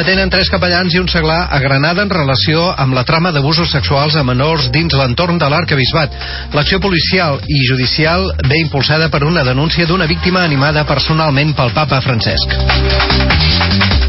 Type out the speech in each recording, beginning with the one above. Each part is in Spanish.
Detenen tres capellans i un seglar a Granada en relació amb la trama d'abusos sexuals a menors dins l'entorn de l'arcabisbat. L'acció policial i judicial ve impulsada per una denúncia d'una víctima animada personalment pel papa Francesc.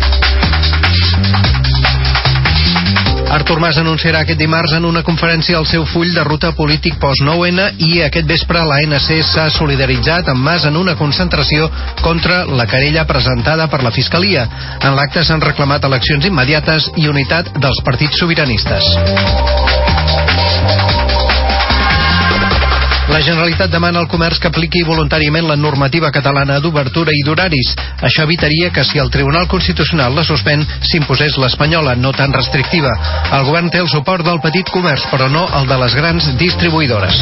Artur Mas anunciarà aquest dimarts en una conferència el seu full de ruta polític post-9-N i aquest vespre l'ANC s'ha solidaritzat amb Mas en una concentració contra la querella presentada per la Fiscalia. En l'acte s'han reclamat eleccions immediates i unitat dels partits sobiranistes. La Generalitat demana al comerç que apliqui voluntàriament la normativa catalana d'obertura i d'horaris. Això evitaria que si el Tribunal Constitucional la suspèn s'imposés l'espanyola, no tan restrictiva. El govern té el suport del petit comerç, però no el de les grans distribuïdores.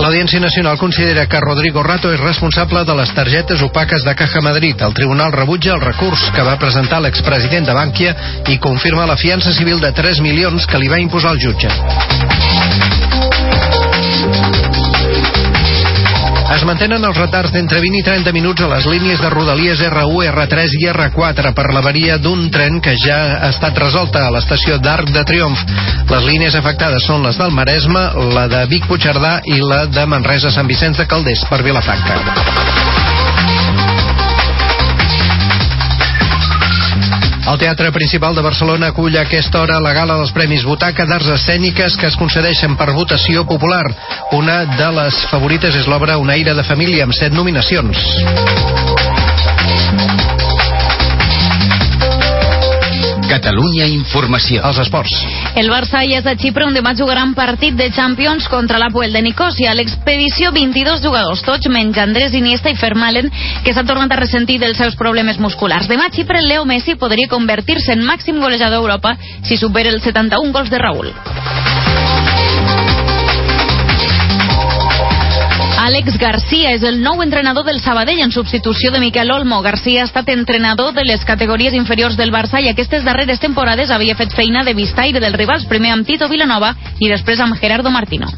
L'Audiència Nacional considera que Rodrigo Rato és responsable de les targetes opaques de Caja Madrid. El tribunal rebutja el recurs que va presentar l'expresident de Bànquia i confirma la fiança civil de 3 milions que li va imposar el jutge. Es mantenen els retards d'entre 20 i 30 minuts a les línies de Rodalies R1, R3 i R4 per l'avaria d'un tren que ja ha estat resolta a l'estació d'Arc de Triomf. Les línies afectades són les del Maresme, la de Vic Puigcerdà i la de Manresa Sant Vicenç de Calders per Vilafranca. El Teatre Principal de Barcelona acull a aquesta hora la gala dels Premis Butaca d'Arts Escèniques que es concedeixen per votació popular. Una de les favorites és l'obra Un aire de família amb set nominacions. Catalunya Informació. Els esports. El Barça ja és a Xipre on demà jugarà un partit de Champions contra l'Apoel de Nicosia. L'expedició 22 jugadors, tots menys Andrés Iniesta i Fermalen, que s'han tornat a ressentir dels seus problemes musculars. Demà a Xipre Leo Messi podria convertir-se en màxim golejador d'Europa si supera els 71 gols de Raúl. Àlex Garcia és el nou entrenador del Sabadell en substitució de Miquel Olmo. Garcia ha estat entrenador de les categories inferiors del Barça i aquestes darreres temporades havia fet feina de vistaire dels rivals, primer amb Tito Vilanova i després amb Gerardo Martino.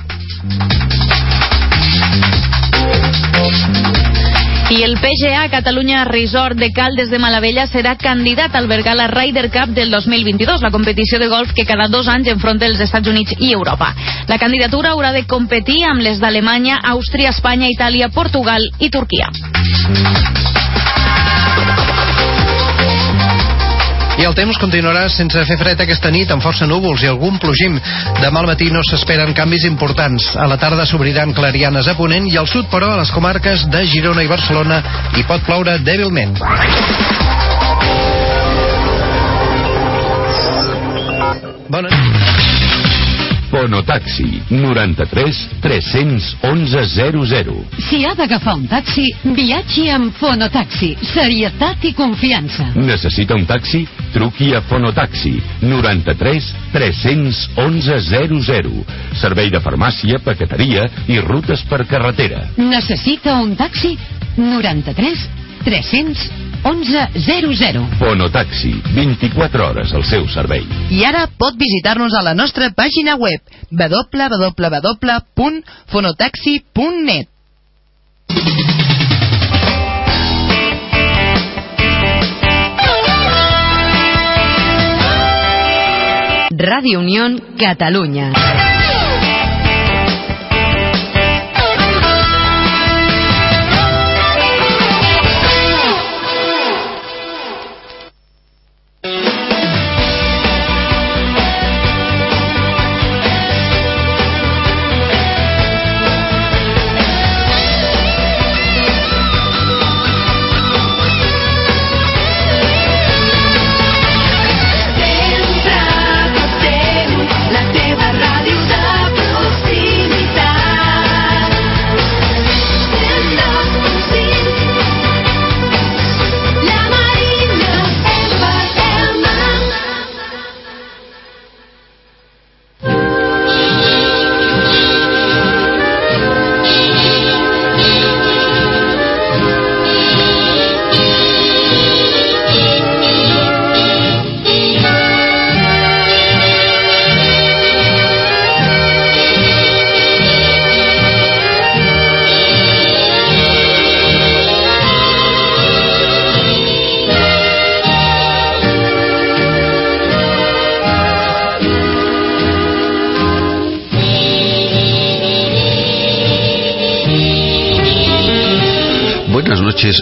I el PGA Catalunya Resort de Caldes de Malavella serà candidat a albergar la Ryder Cup del 2022, la competició de golf que cada dos anys enfronta els Estats Units i Europa. La candidatura haurà de competir amb les d'Alemanya, Àustria, Espanya, Itàlia, Portugal i Turquia. I el temps continuarà sense fer fred aquesta nit amb força núvols i algun plogim. Demà al matí no s'esperen canvis importants. A la tarda s'obriran clarianes a Ponent i al sud, però, a les comarques de Girona i Barcelona hi pot ploure dèbilment. Bona Fonotaxi 93 311 00. Si ha d'agafar un taxi, viatgi amb Fonotaxi. Serietat i confiança. Necessita un taxi? Truqui a Fonotaxi 93 311 00. Servei de farmàcia, paqueteria i rutes per carretera. Necessita un taxi? 93 311 00. Fonotaxi, 24 hores al seu servei. I ara pot visitar-nos a la nostra pàgina web www.fonotaxi.net Radio Unión Catalunya.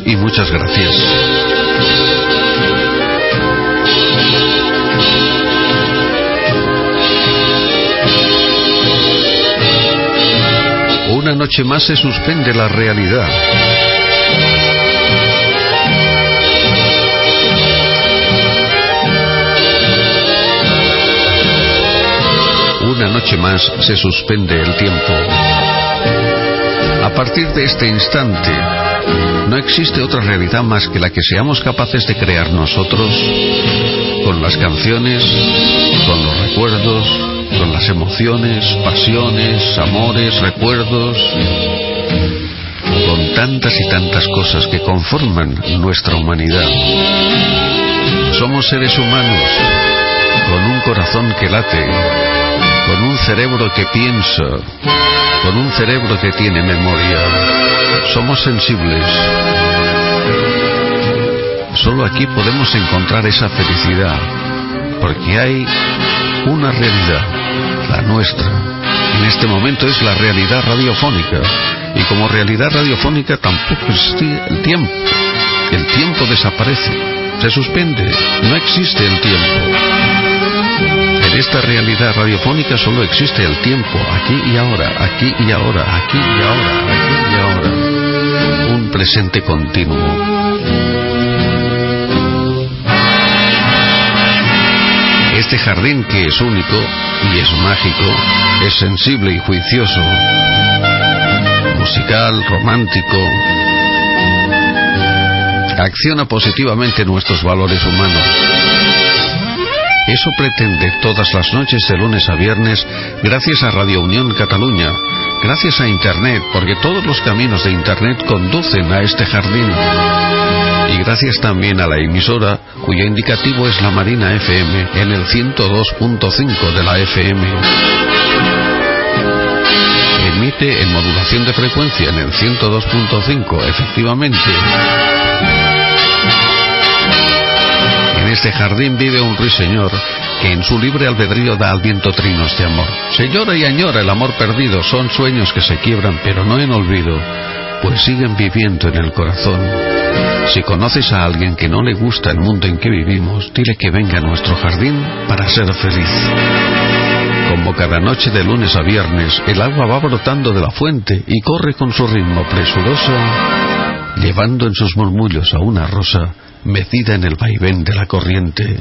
Y muchas gracias. Una noche más se suspende la realidad. Una noche más se suspende el tiempo. A partir de este instante, no existe otra realidad más que la que seamos capaces de crear nosotros con las canciones, con los recuerdos, con las emociones, pasiones, amores, recuerdos, con tantas y tantas cosas que conforman nuestra humanidad. Somos seres humanos con un corazón que late, con un cerebro que piensa, con un cerebro que tiene memoria. Somos sensibles. Solo aquí podemos encontrar esa felicidad, porque hay una realidad, la nuestra. En este momento es la realidad radiofónica. Y como realidad radiofónica tampoco existe el tiempo. El tiempo desaparece, se suspende, no existe el tiempo. En esta realidad radiofónica solo existe el tiempo, aquí y ahora, aquí y ahora, aquí y ahora, aquí y ahora. Un presente continuo. Este jardín que es único y es mágico, es sensible y juicioso, musical, romántico, acciona positivamente nuestros valores humanos. Eso pretende todas las noches de lunes a viernes gracias a Radio Unión Cataluña, gracias a Internet, porque todos los caminos de Internet conducen a este jardín. Y gracias también a la emisora cuyo indicativo es la Marina FM en el 102.5 de la FM. Emite en modulación de frecuencia en el 102.5, efectivamente. Este jardín vive un ruiseñor que en su libre albedrío da al viento trinos de amor. Se llora y añora el amor perdido, son sueños que se quiebran, pero no en olvido, pues siguen viviendo en el corazón. Si conoces a alguien que no le gusta el mundo en que vivimos, dile que venga a nuestro jardín para ser feliz. Como cada noche de lunes a viernes, el agua va brotando de la fuente y corre con su ritmo presuroso, llevando en sus murmullos a una rosa mecida en el vaivén de la corriente.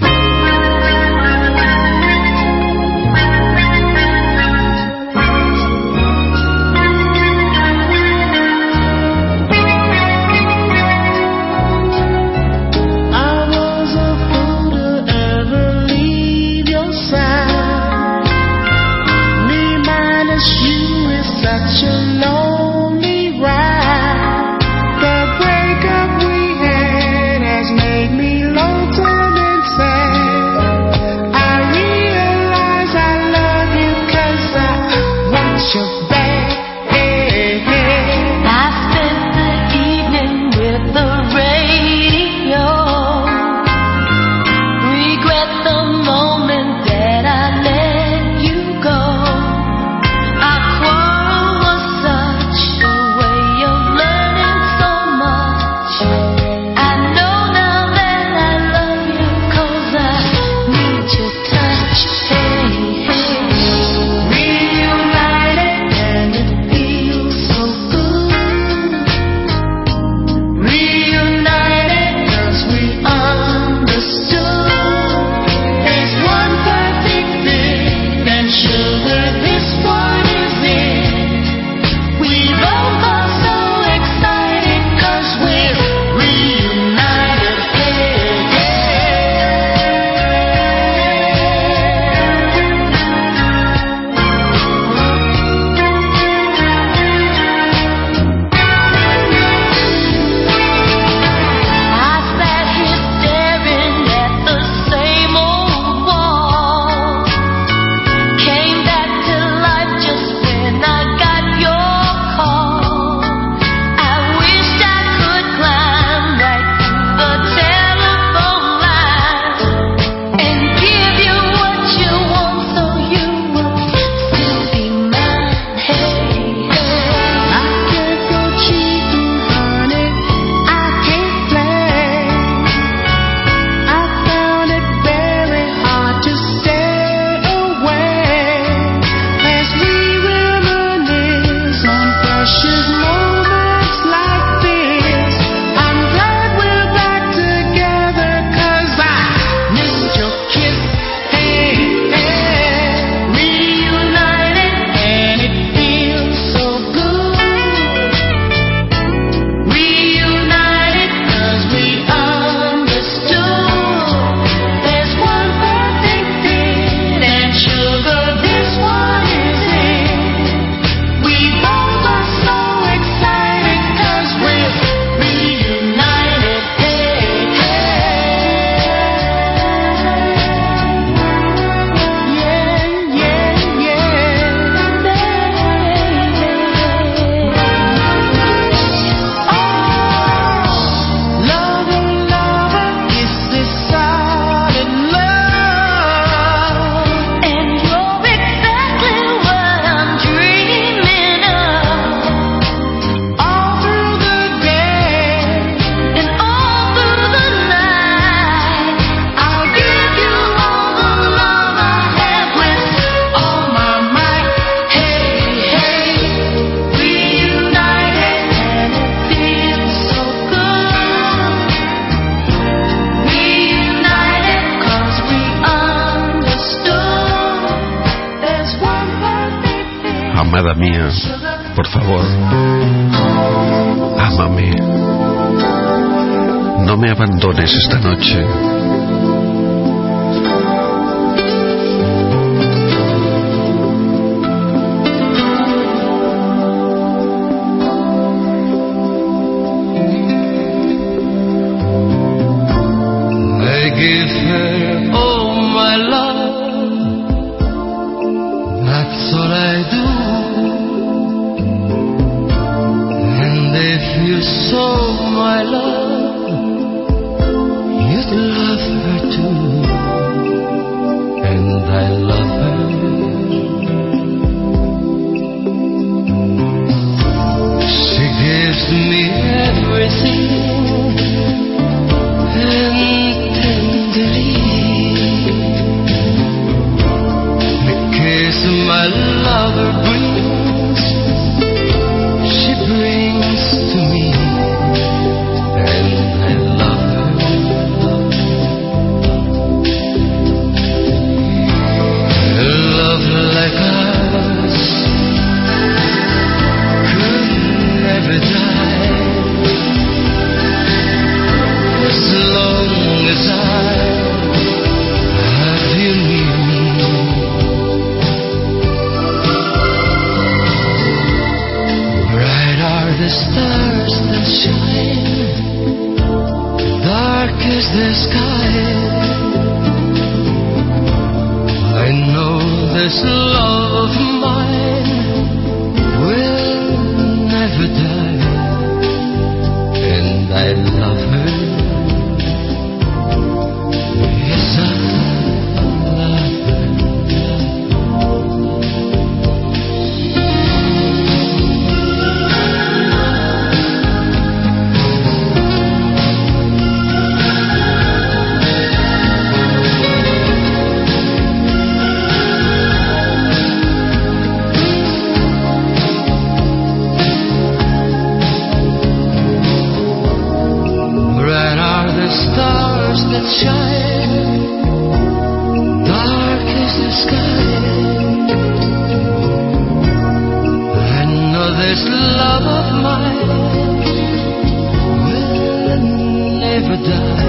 Never die,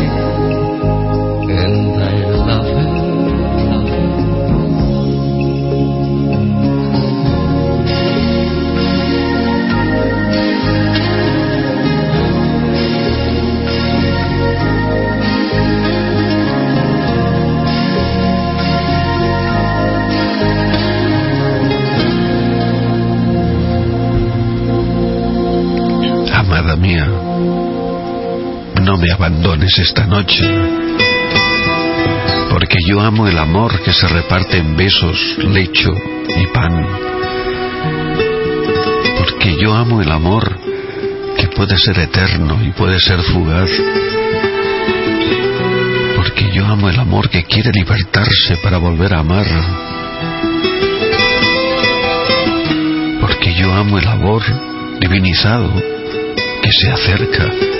esta noche, porque yo amo el amor que se reparte en besos, lecho y pan, porque yo amo el amor que puede ser eterno y puede ser fugaz, porque yo amo el amor que quiere libertarse para volver a amar, porque yo amo el amor divinizado que se acerca.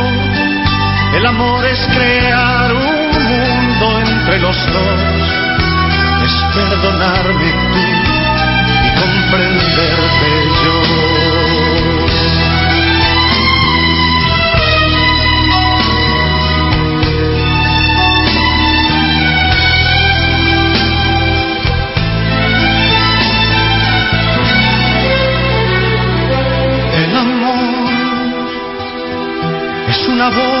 El amor es crear un mundo entre los dos, es perdonarme tú y comprenderte yo. El amor es una voz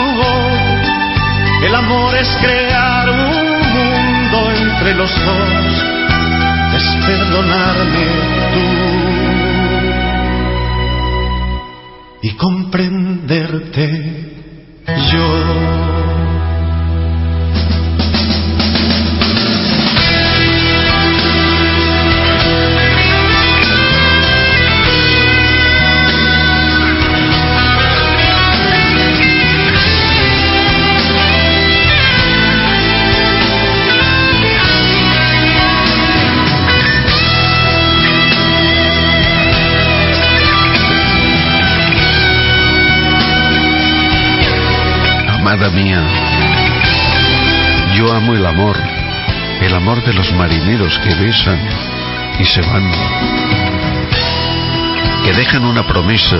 el amor es crear un mundo entre los dos, es perdonarme tú y comprenderte yo. Mía. Yo amo el amor, el amor de los marineros que besan y se van, que dejan una promesa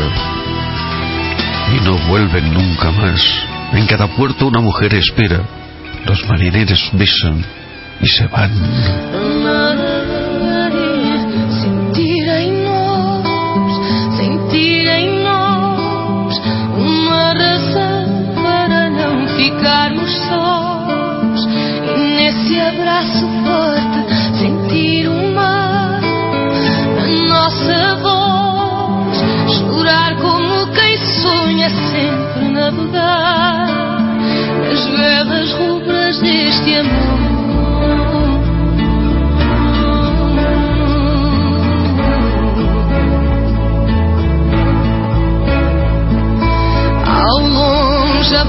y no vuelven nunca más. En cada puerto una mujer espera, los marineros besan y se van. Navegar nas rubras deste amor. Ao longe a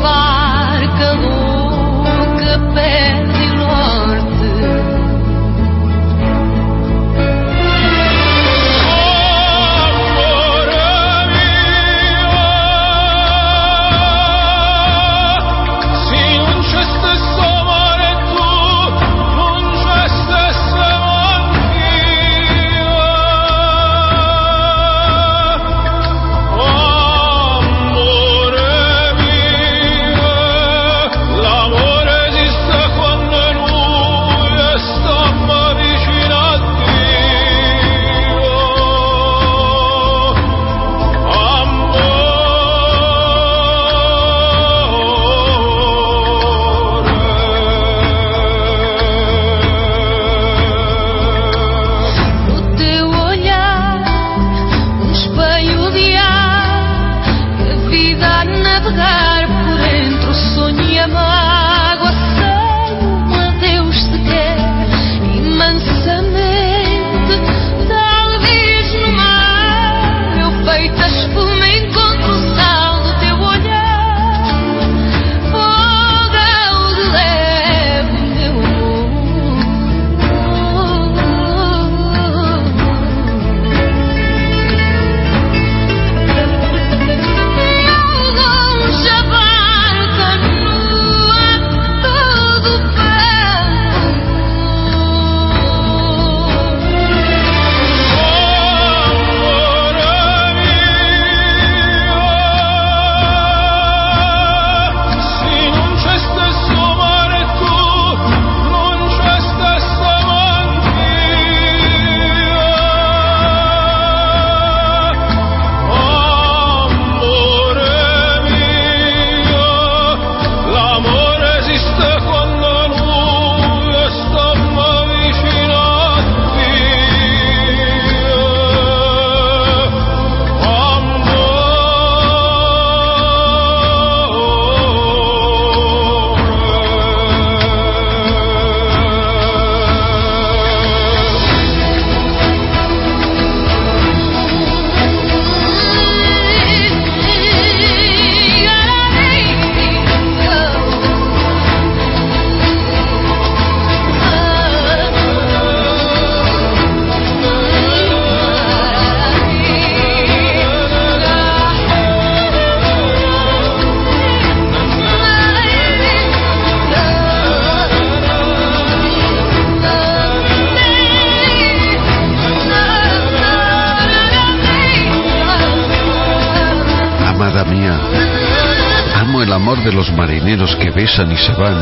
y se van.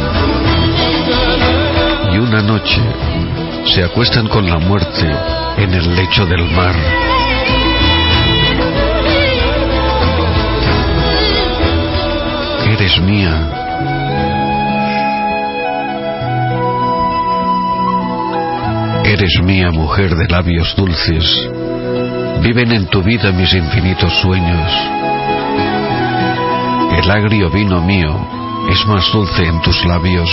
Y una noche se acuestan con la muerte en el lecho del mar. Eres mía. Eres mía, mujer de labios dulces. Viven en tu vida mis infinitos sueños. El agrio vino mío es más dulce en tus labios.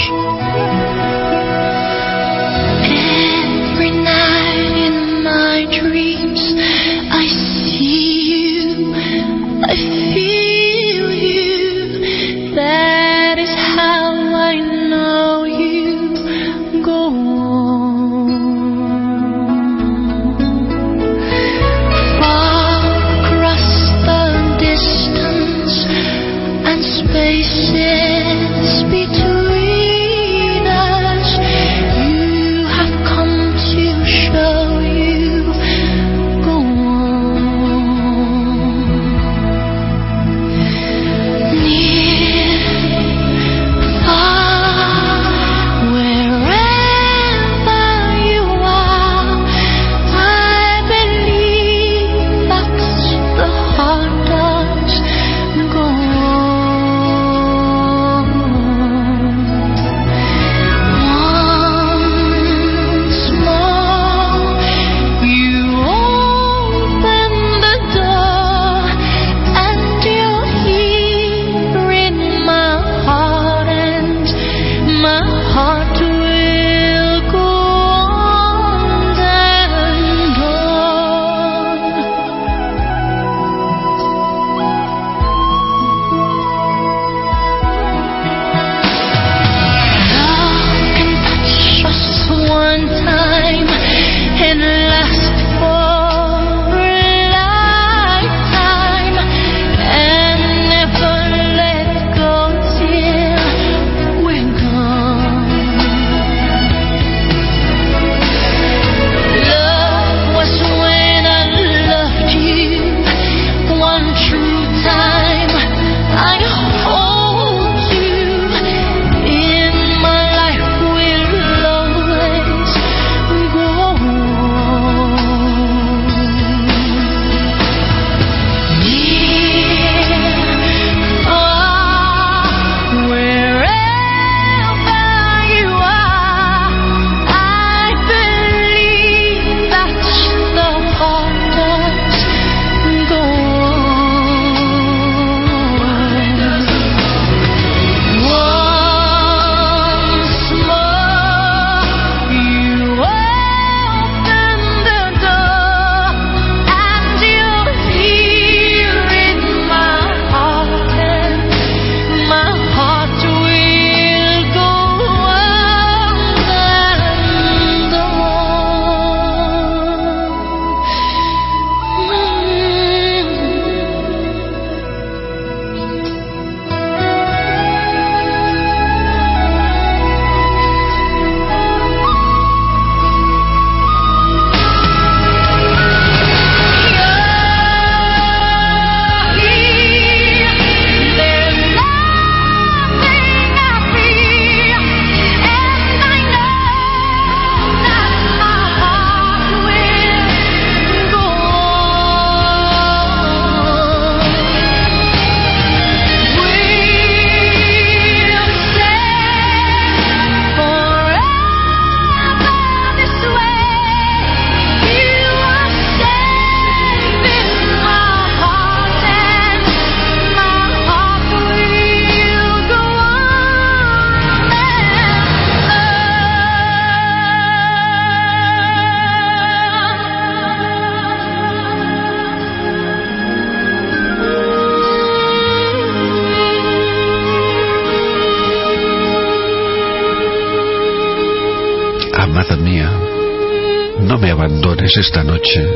es esta noche.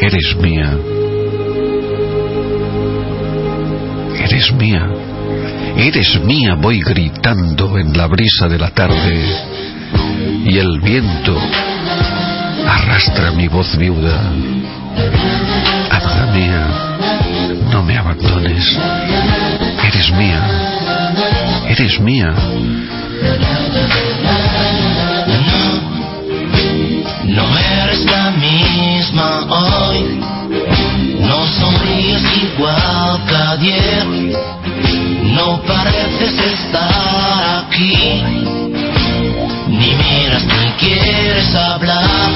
Eres mía. Eres mía. Eres mía, voy gritando en la brisa de la tarde y el viento arrastra mi voz viuda. Amada mía, no me abandones. Eres mía. Eres mía. No eres la misma hoy, no sonríes igual que ayer, no pareces estar aquí, ni miras ni quieres hablar.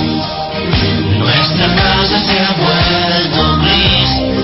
Nuestra casa se ha vuelto gris.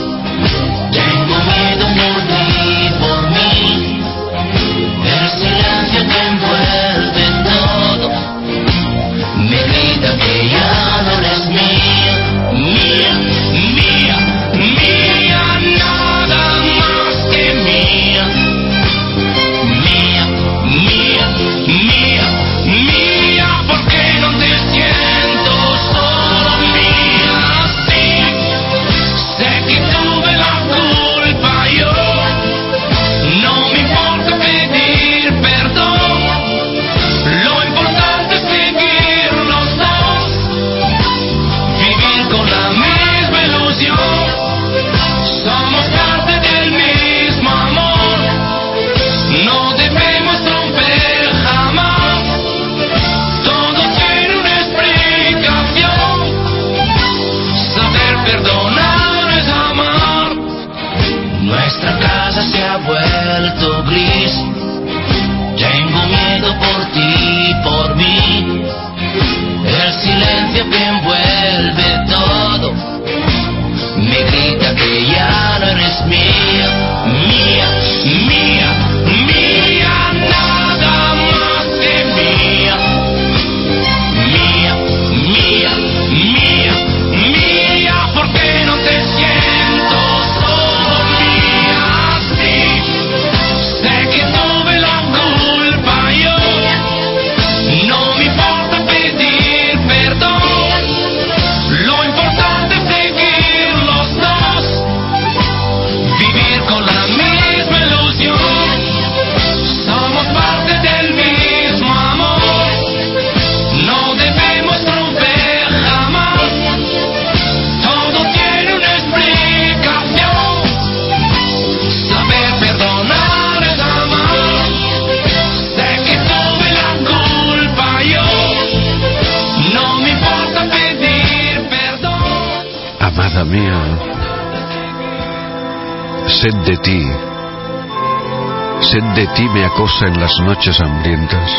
cosa en las noches hambrientas.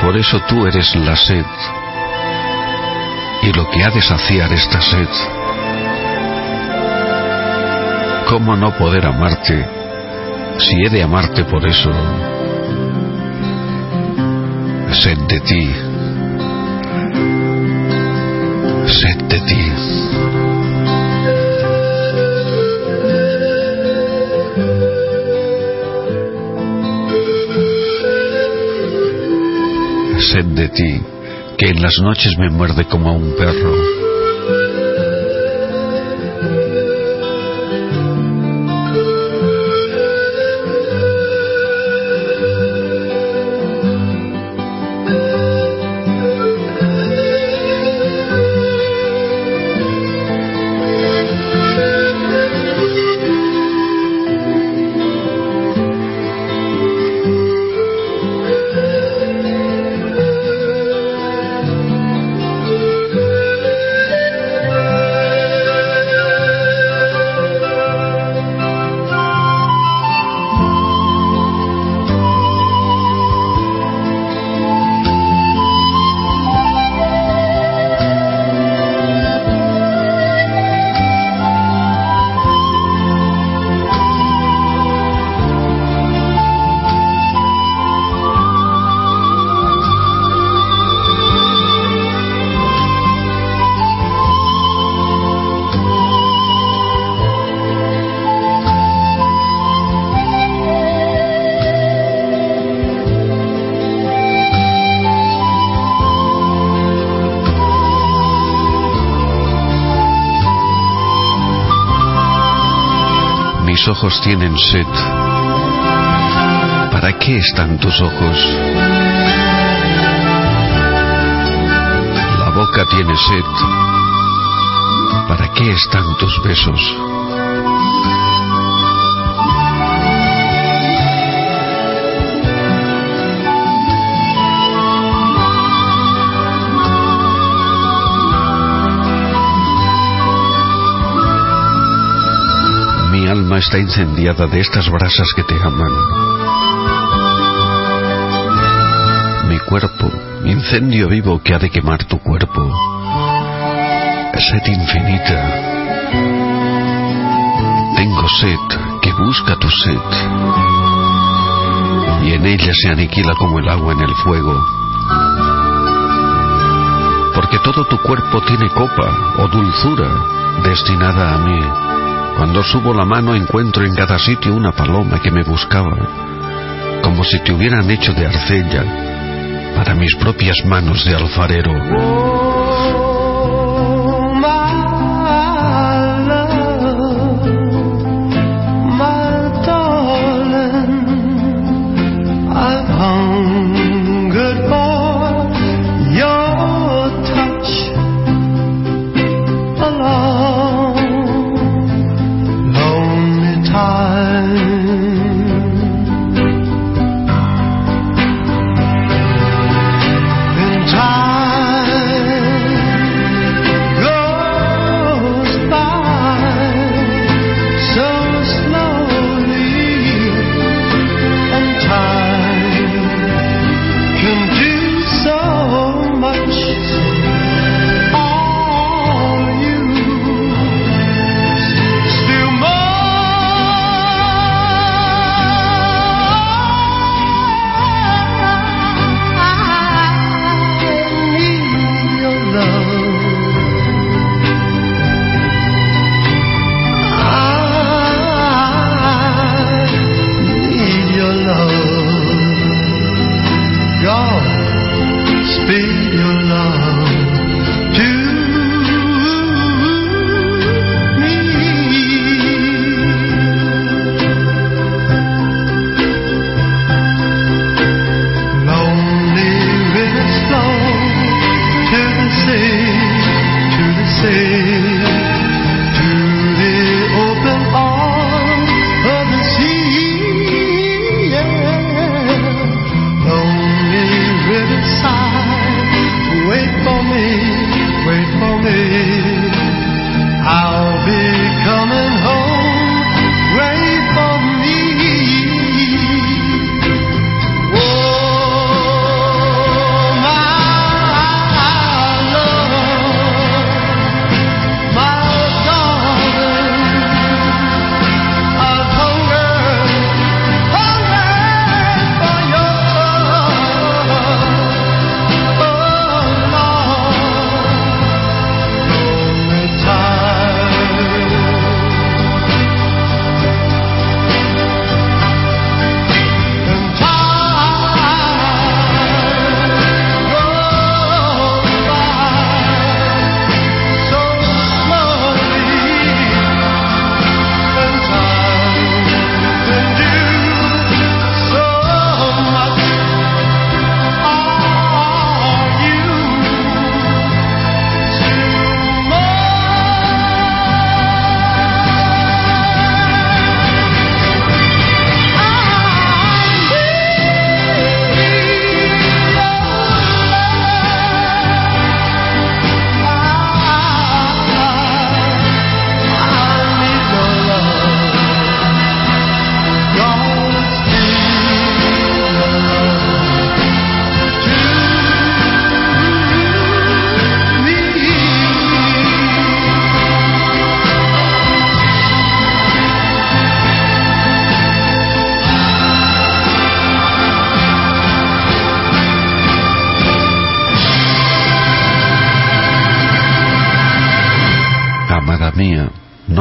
Por eso tú eres la sed. Y lo que ha de saciar esta sed. ¿Cómo no poder amarte si he de amarte por eso? Sed de ti. Sed de ti. de ti, que en las noches me muerde como a un perro. ojos tienen sed? ¿Para qué están tus ojos? La boca tiene sed. ¿Para qué están tus besos? Está incendiada de estas brasas que te aman. Mi cuerpo, incendio vivo que ha de quemar tu cuerpo. Sed infinita. Tengo sed que busca tu sed. Y en ella se aniquila como el agua en el fuego. Porque todo tu cuerpo tiene copa o dulzura destinada a mí. Cuando subo la mano encuentro en cada sitio una paloma que me buscaba, como si te hubieran hecho de arcella para mis propias manos de alfarero.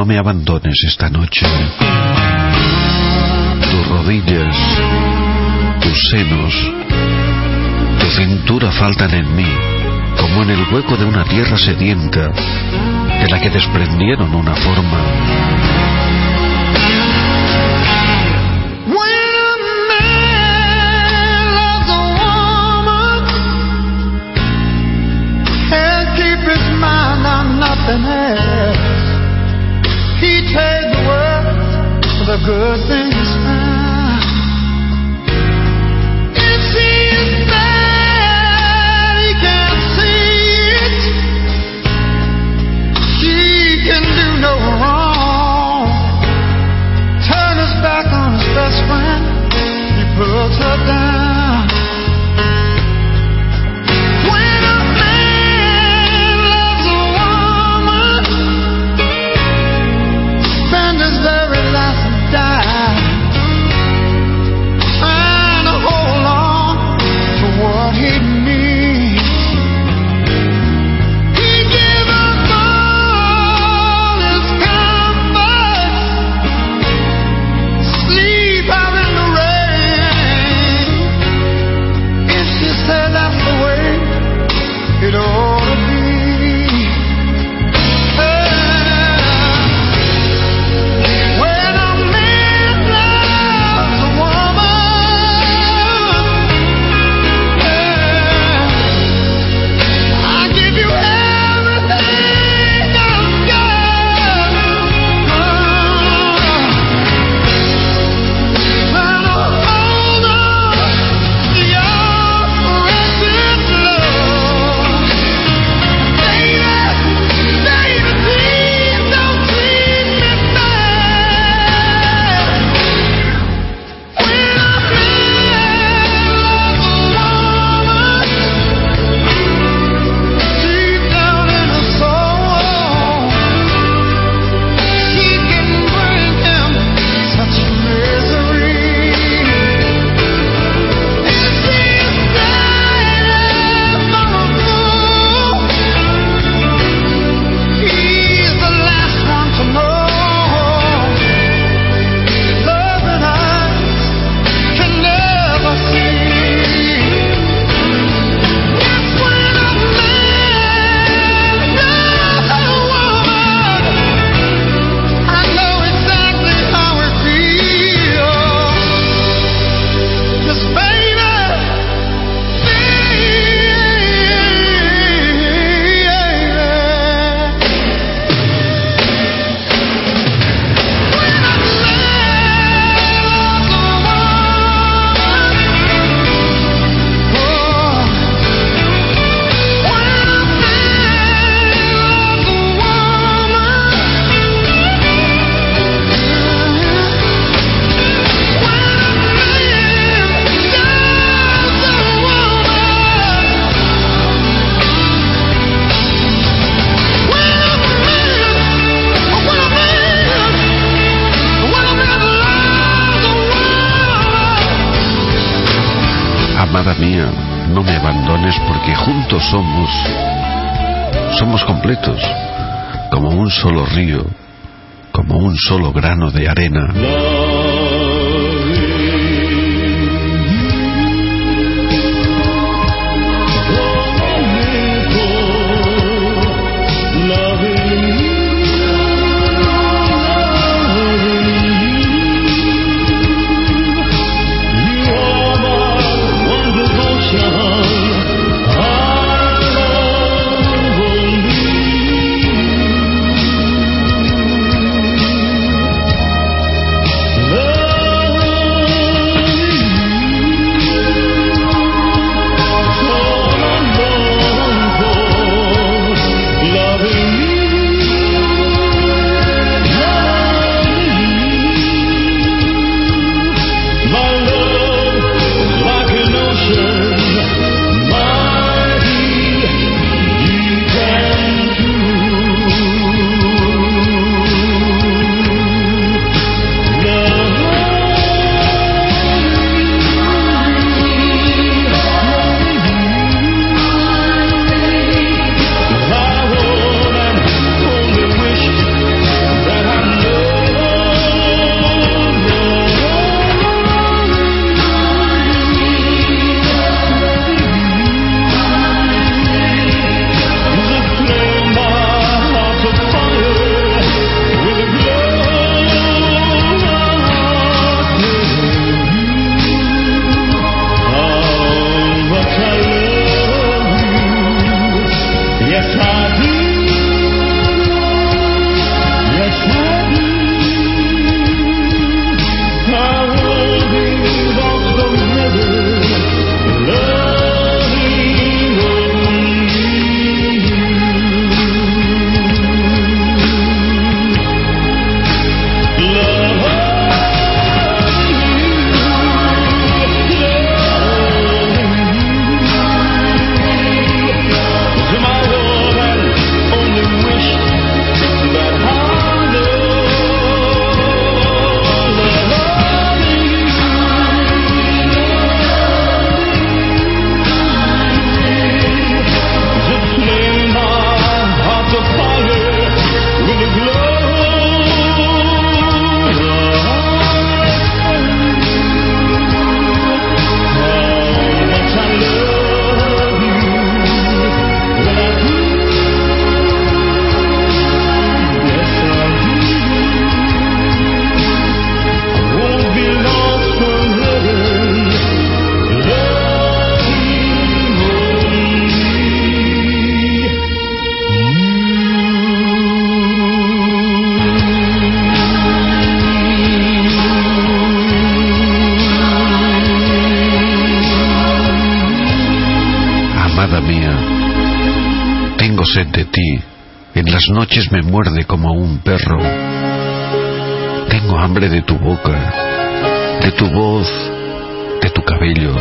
No me abandones esta noche. Tus rodillas, tus senos, tu cintura faltan en mí, como en el hueco de una tierra sedienta, de la que desprendieron una forma. He the the good things. If is bad, he can see it. Can do no wrong. Turn his back on his best friend. He puts her down. Mía, no me abandones porque juntos somos, somos completos, como un solo río, como un solo grano de arena. Muerde como un perro. Tengo hambre de tu boca, de tu voz, de tu cabello.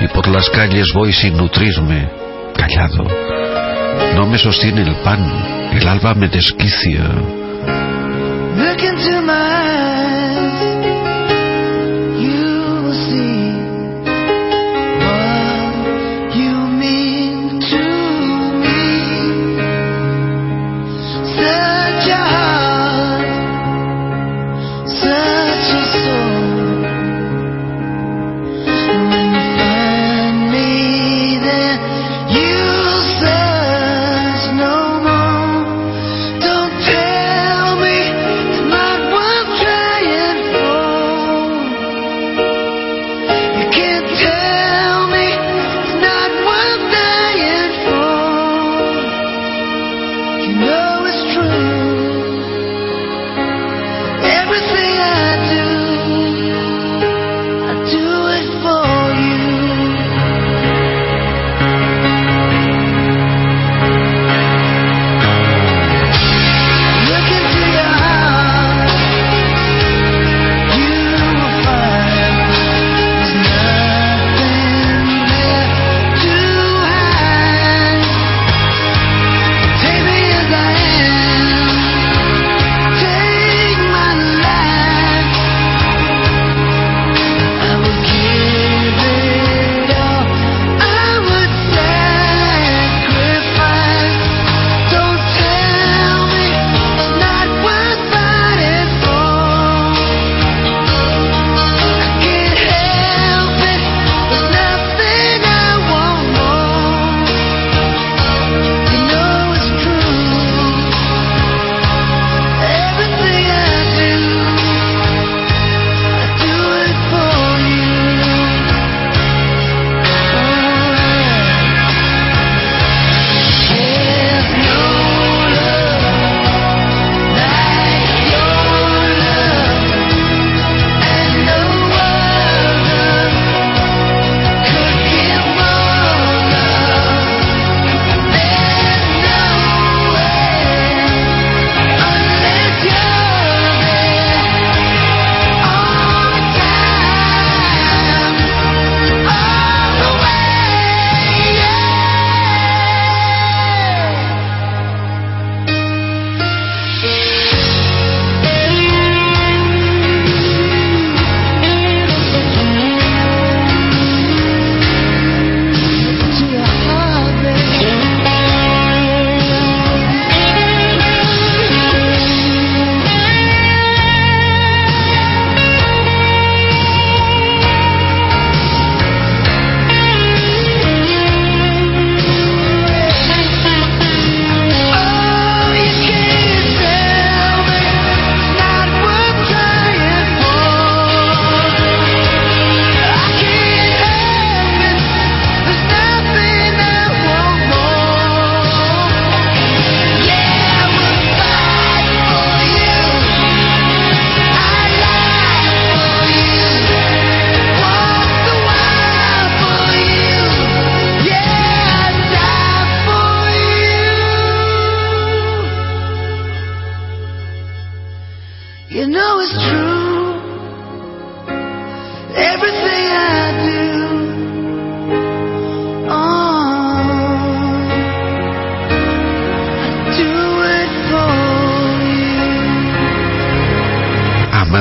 Y por las calles voy sin nutrirme, callado. No me sostiene el pan, el alba me desquicia.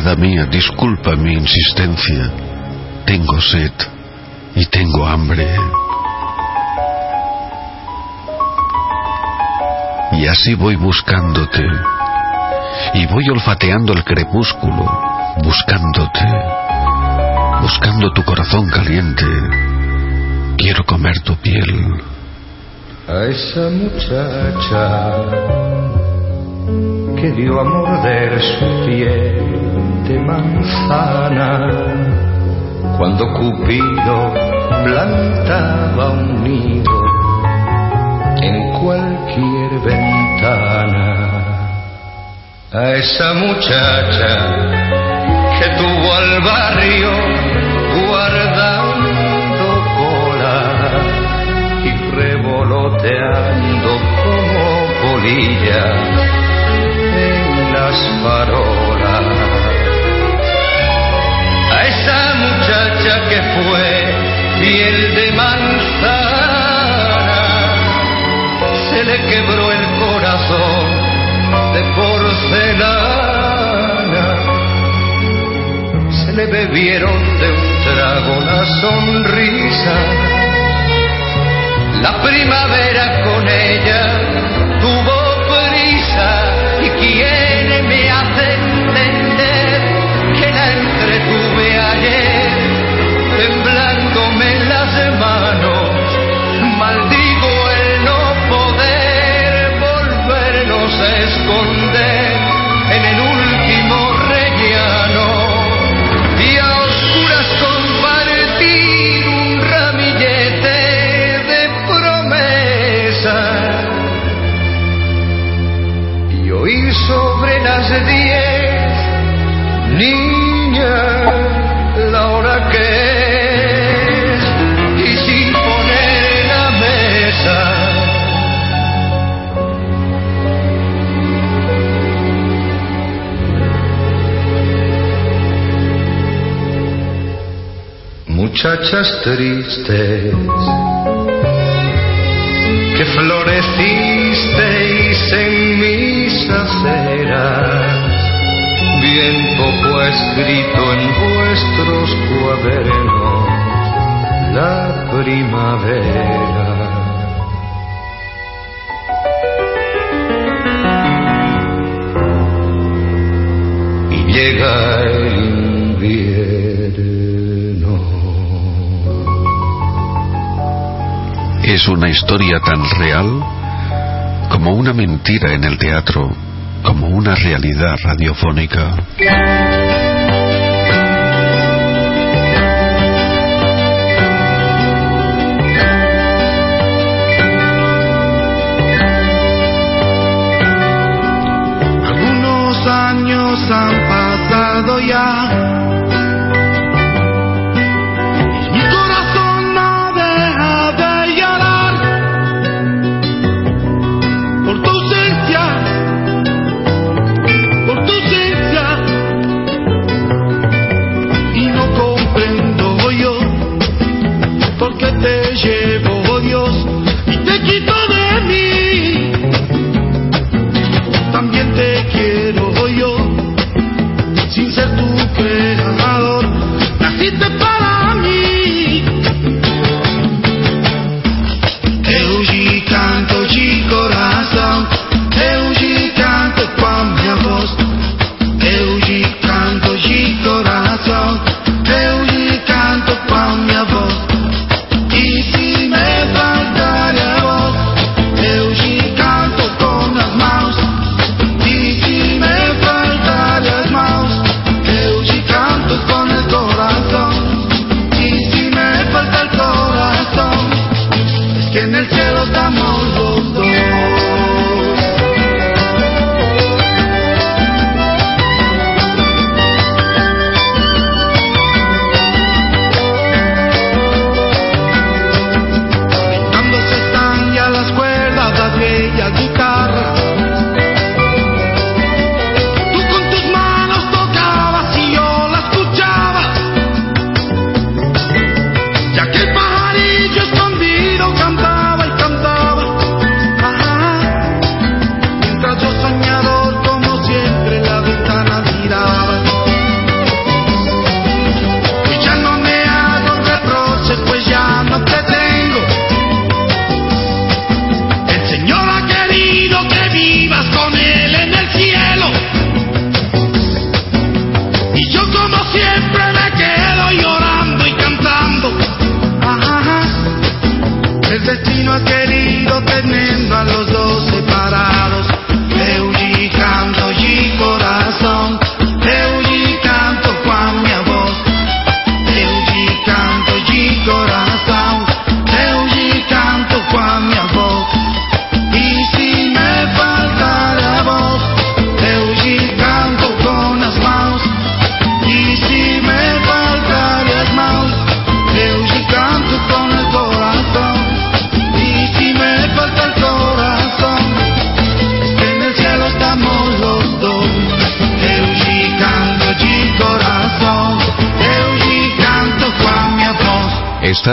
Mía, disculpa mi insistencia. Tengo sed y tengo hambre. Y así voy buscándote. Y voy olfateando el crepúsculo, buscándote, buscando tu corazón caliente. Quiero comer tu piel. A esa muchacha que dio a morder su piel de manzana cuando Cupido plantaba un nido en cualquier ventana. A esa muchacha que tuvo al barrio guardando cola y revoloteando como polilla en las farolas. Esa muchacha que fue piel de manzana se le quebró el corazón de porcelana. Se le bebieron de un trago la sonrisa. La primavera con ella tuvo prisa y quién muchachas tristes que florecisteis en mis aceras, bien poco escrito en vuestros cuadernos la primavera. Y llega Una historia tan real como una mentira en el teatro, como una realidad radiofónica. Algunos años han pasado ya.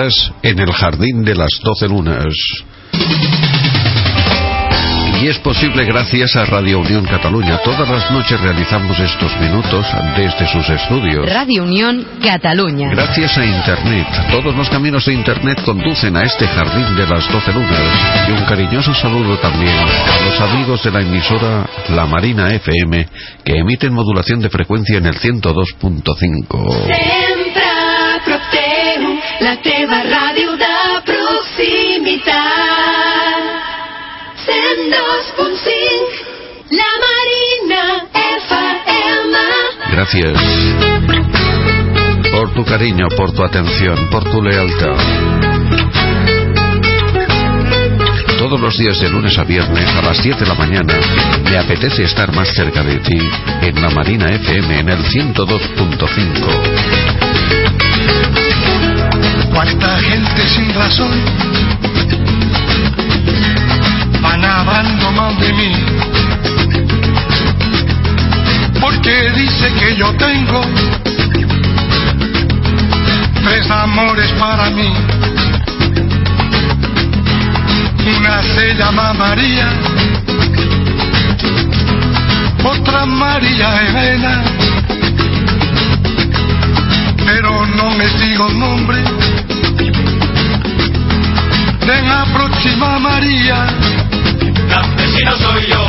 Estás en el jardín de las doce lunas. Y es posible gracias a Radio Unión Cataluña. Todas las noches realizamos estos minutos desde sus estudios. Radio Unión Cataluña. Gracias a Internet. Todos los caminos de Internet conducen a este jardín de las doce lunas. Y un cariñoso saludo también a los amigos de la emisora La Marina FM que emiten modulación de frecuencia en el 102.5. la teva ràdio de proximitat. 102.5, la Marina FM. Gracias por tu cariño, por tu atención, por tu lealtad. Todos los días de lunes a viernes a las 10 de la mañana me apetece estar más cerca de ti en la Marina FM en el 102.5. Cuánta gente sin razón van hablando mal de mí. Porque dice que yo tengo tres amores para mí. Una se llama María, otra María Elena, pero no me digo el nombre de la próxima María. Campesino soy yo,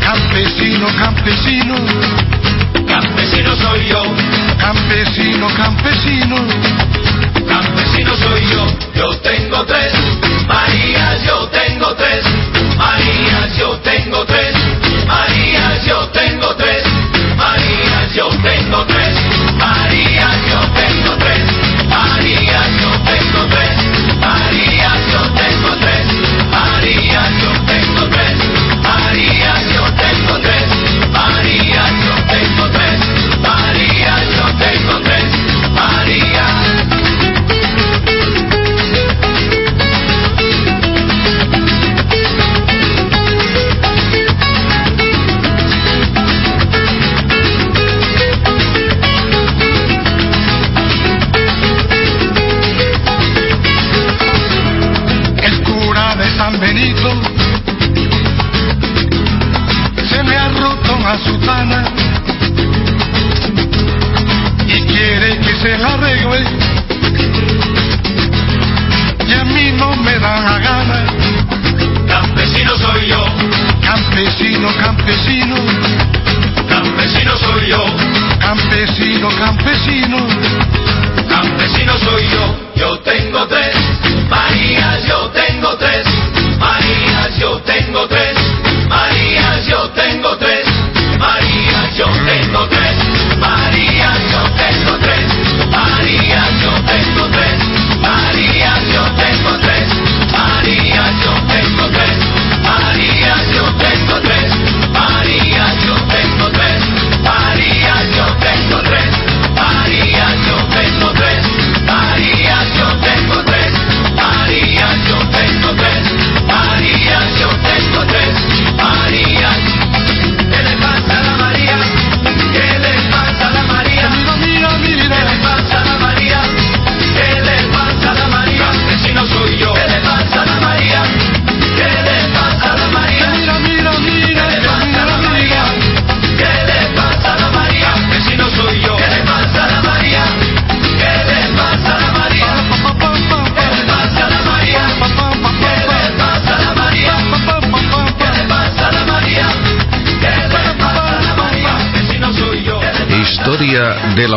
Campesino, campesino, campesino soy yo, campesino, campesino, campesino soy yo. Yo tengo tres. Marías, yo tengo tres. Marías, yo tengo tres. Marías, yo tengo tres. Marías, yo tengo tres. Marías, yo tengo tres. Marías, yo tengo tres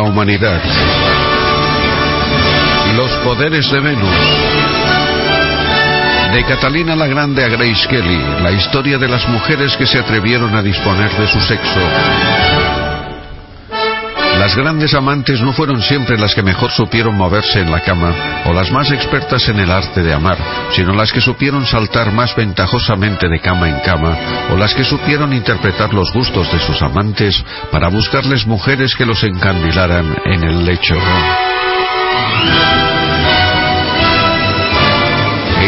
humanidad. Los poderes de Venus. De Catalina la Grande a Grace Kelly, la historia de las mujeres que se atrevieron a disponer de su sexo. Las grandes amantes no fueron siempre las que mejor supieron moverse en la cama o las más expertas en el arte de amar, sino las que supieron saltar más ventajosamente de cama en cama o las que supieron interpretar los gustos de sus amantes para buscarles mujeres que los encandilaran en el lecho.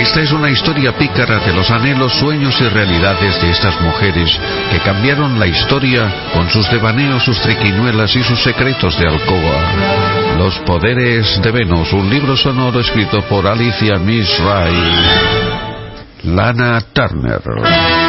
Esta es una historia pícara de los anhelos, sueños y realidades de estas mujeres que cambiaron la historia con sus devaneos, sus triquiñuelas y sus secretos de alcoba. Los poderes de Venus, un libro sonoro escrito por Alicia Miss. Lana Turner.